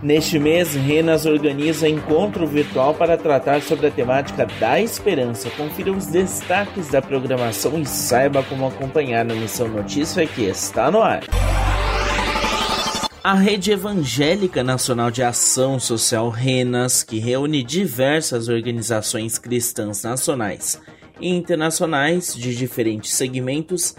Neste mês, Renas organiza encontro virtual para tratar sobre a temática da esperança. Confira os destaques da programação e saiba como acompanhar a Missão Notícia que está no ar. A Rede Evangélica Nacional de Ação Social Renas, que reúne diversas organizações cristãs nacionais e internacionais de diferentes segmentos,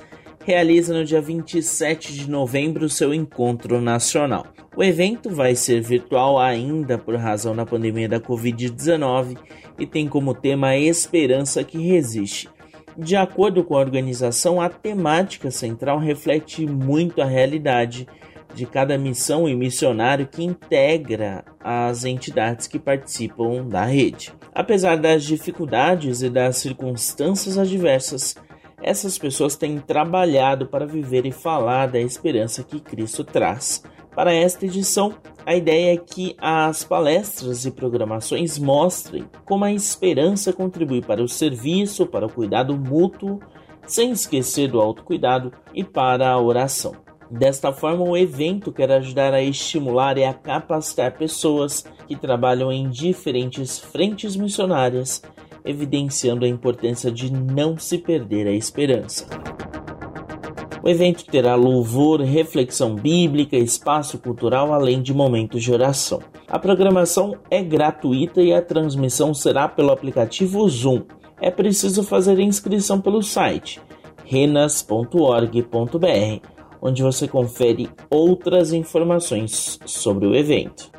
realiza no dia 27 de novembro seu encontro nacional. O evento vai ser virtual ainda por razão da pandemia da Covid-19 e tem como tema a esperança que resiste. De acordo com a organização, a temática central reflete muito a realidade de cada missão e missionário que integra as entidades que participam da rede. Apesar das dificuldades e das circunstâncias adversas, essas pessoas têm trabalhado para viver e falar da esperança que Cristo traz. Para esta edição, a ideia é que as palestras e programações mostrem como a esperança contribui para o serviço, para o cuidado mútuo, sem esquecer do autocuidado e para a oração. Desta forma, o evento quer ajudar a estimular e a capacitar pessoas que trabalham em diferentes frentes missionárias, evidenciando a importância de não se perder a esperança. O evento terá louvor, reflexão bíblica, espaço cultural, além de momentos de oração. A programação é gratuita e a transmissão será pelo aplicativo Zoom. É preciso fazer a inscrição pelo site renas.org.br onde você confere outras informações sobre o evento.